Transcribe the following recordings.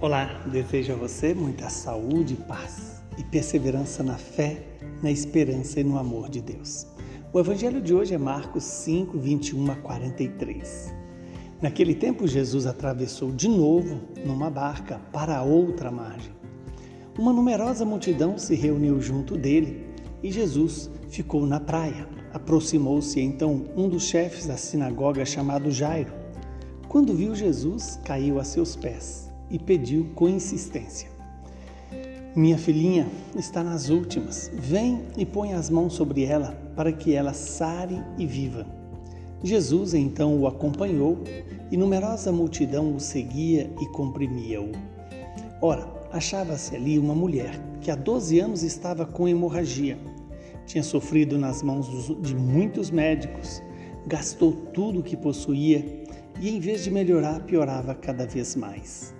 Olá, desejo a você muita saúde, paz e perseverança na fé, na esperança e no amor de Deus. O evangelho de hoje é Marcos 5, 21 a 43. Naquele tempo, Jesus atravessou de novo numa barca para outra margem. Uma numerosa multidão se reuniu junto dele e Jesus ficou na praia. Aproximou-se então um dos chefes da sinagoga chamado Jairo. Quando viu Jesus, caiu a seus pés e pediu com insistência: Minha filhinha está nas últimas. Vem e põe as mãos sobre ela para que ela sare e viva. Jesus então o acompanhou e numerosa multidão o seguia e comprimia-o. Ora, achava-se ali uma mulher que há 12 anos estava com hemorragia. Tinha sofrido nas mãos de muitos médicos, gastou tudo o que possuía e, em vez de melhorar, piorava cada vez mais.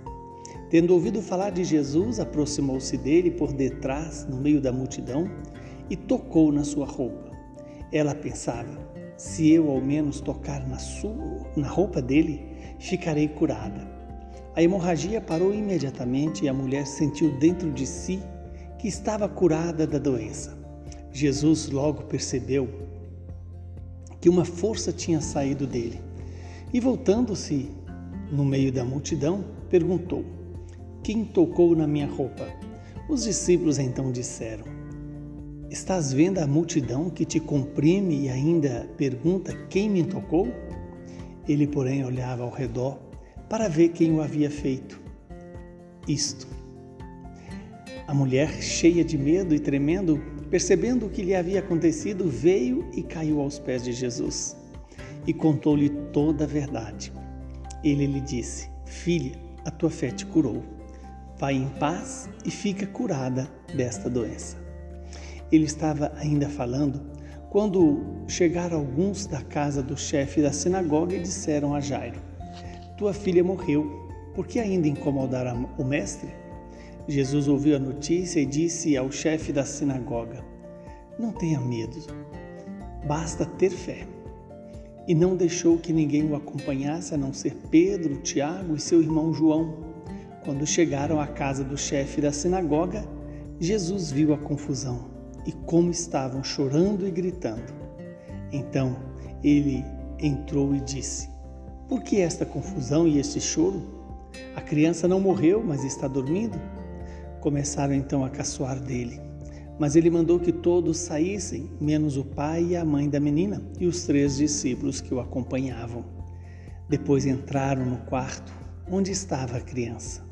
Tendo ouvido falar de Jesus, aproximou-se dele por detrás, no meio da multidão, e tocou na sua roupa. Ela pensava: se eu ao menos tocar na, sua, na roupa dele, ficarei curada. A hemorragia parou imediatamente e a mulher sentiu dentro de si que estava curada da doença. Jesus logo percebeu que uma força tinha saído dele e, voltando-se no meio da multidão, perguntou: quem tocou na minha roupa? Os discípulos então disseram: Estás vendo a multidão que te comprime e ainda pergunta quem me tocou? Ele, porém, olhava ao redor para ver quem o havia feito. Isto. A mulher, cheia de medo e tremendo, percebendo o que lhe havia acontecido, veio e caiu aos pés de Jesus e contou-lhe toda a verdade. Ele lhe disse: Filha, a tua fé te curou Vai em paz e fica curada desta doença. Ele estava ainda falando quando chegaram alguns da casa do chefe da sinagoga e disseram a Jairo: Tua filha morreu, por que ainda incomodar o mestre? Jesus ouviu a notícia e disse ao chefe da sinagoga: Não tenha medo, basta ter fé. E não deixou que ninguém o acompanhasse a não ser Pedro, Tiago e seu irmão João. Quando chegaram à casa do chefe da sinagoga, Jesus viu a confusão e como estavam chorando e gritando. Então ele entrou e disse: Por que esta confusão e este choro? A criança não morreu, mas está dormindo. Começaram então a caçoar dele. Mas ele mandou que todos saíssem, menos o pai e a mãe da menina e os três discípulos que o acompanhavam. Depois entraram no quarto onde estava a criança.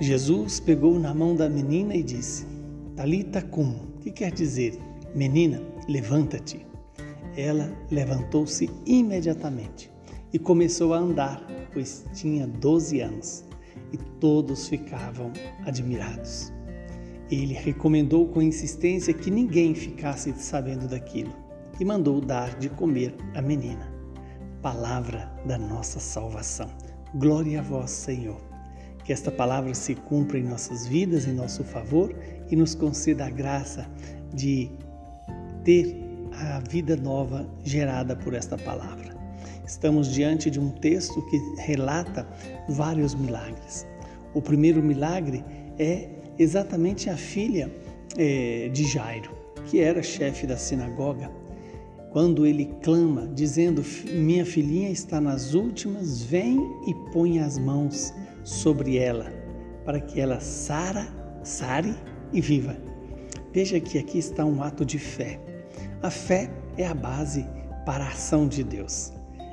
Jesus pegou na mão da menina e disse: Talita cum, que quer dizer, menina, levanta-te. Ela levantou-se imediatamente e começou a andar, pois tinha 12 anos, e todos ficavam admirados. Ele recomendou com insistência que ninguém ficasse sabendo daquilo e mandou dar de comer à menina. Palavra da nossa salvação. Glória a vós, Senhor. Que esta palavra se cumpra em nossas vidas, em nosso favor e nos conceda a graça de ter a vida nova gerada por esta palavra. Estamos diante de um texto que relata vários milagres. O primeiro milagre é exatamente a filha é, de Jairo, que era chefe da sinagoga. Quando ele clama, dizendo: Minha filhinha está nas últimas, vem e põe as mãos sobre ela, para que ela sara, sare e viva. Veja que aqui está um ato de fé. A fé é a base para a ação de Deus.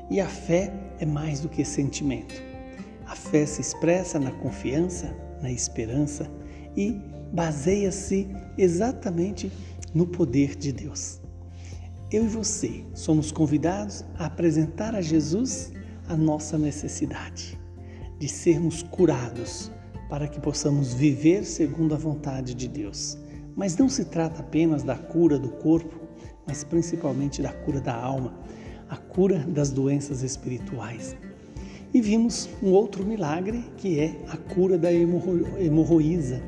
E a fé é mais do que sentimento. A fé se expressa na confiança, na esperança e baseia-se exatamente no poder de Deus. Eu e você somos convidados a apresentar a Jesus a nossa necessidade de sermos curados para que possamos viver segundo a vontade de Deus. Mas não se trata apenas da cura do corpo, mas principalmente da cura da alma, a cura das doenças espirituais. E vimos um outro milagre que é a cura da hemorro hemorroísa.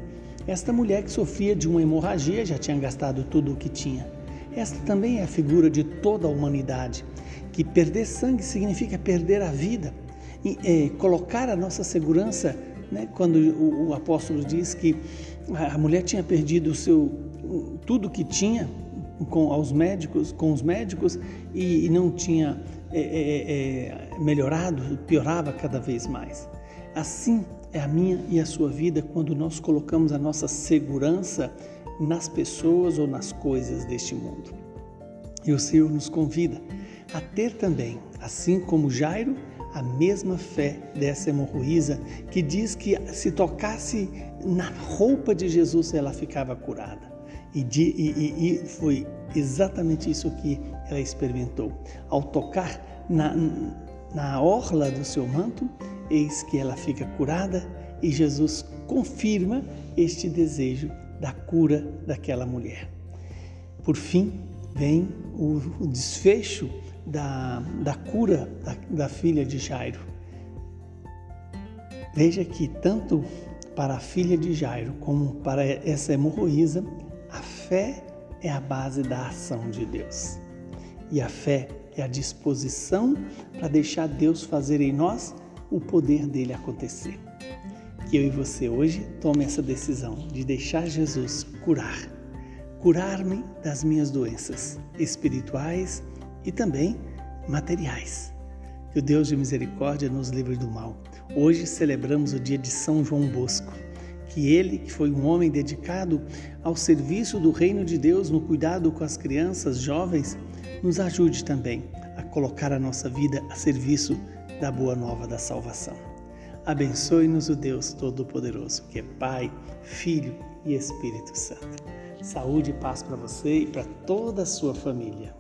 Esta mulher que sofria de uma hemorragia já tinha gastado tudo o que tinha. Esta também é a figura de toda a humanidade, que perder sangue significa perder a vida é, colocar a nossa segurança né, quando o, o, apóstolo diz que a mulher tinha perdido o seu tudo que tinha com aos médicos, com os médicos e, e não tinha é, é, melhorado, piorava cada vez mais. Assim é a minha e a sua vida quando nós colocamos a nossa segurança nas pessoas ou nas coisas deste mundo. E o Senhor nos convida a ter também, assim como Jairo, a mesma fé dessa hemorroísa que diz que se tocasse na roupa de Jesus ela ficava curada. E, de, e, e foi exatamente isso que ela experimentou. Ao tocar na, na orla do seu manto, eis que ela fica curada e Jesus confirma este desejo da cura daquela mulher. Por fim, vem o, o desfecho da, da cura da, da filha de Jairo. Veja que tanto para a filha de Jairo como para essa hemorroísa, a fé é a base da ação de Deus. E a fé é a disposição para deixar Deus fazer em nós o poder dele acontecer. Que eu e você hoje tome essa decisão de deixar Jesus curar, curar-me das minhas doenças espirituais e também materiais. Que o Deus de misericórdia nos livre do mal. Hoje celebramos o dia de São João Bosco. Que ele, que foi um homem dedicado ao serviço do reino de Deus, no cuidado com as crianças, jovens, nos ajude também a colocar a nossa vida a serviço da boa nova da salvação. Abençoe-nos o Deus Todo-Poderoso, que é Pai, Filho e Espírito Santo. Saúde e paz para você e para toda a sua família.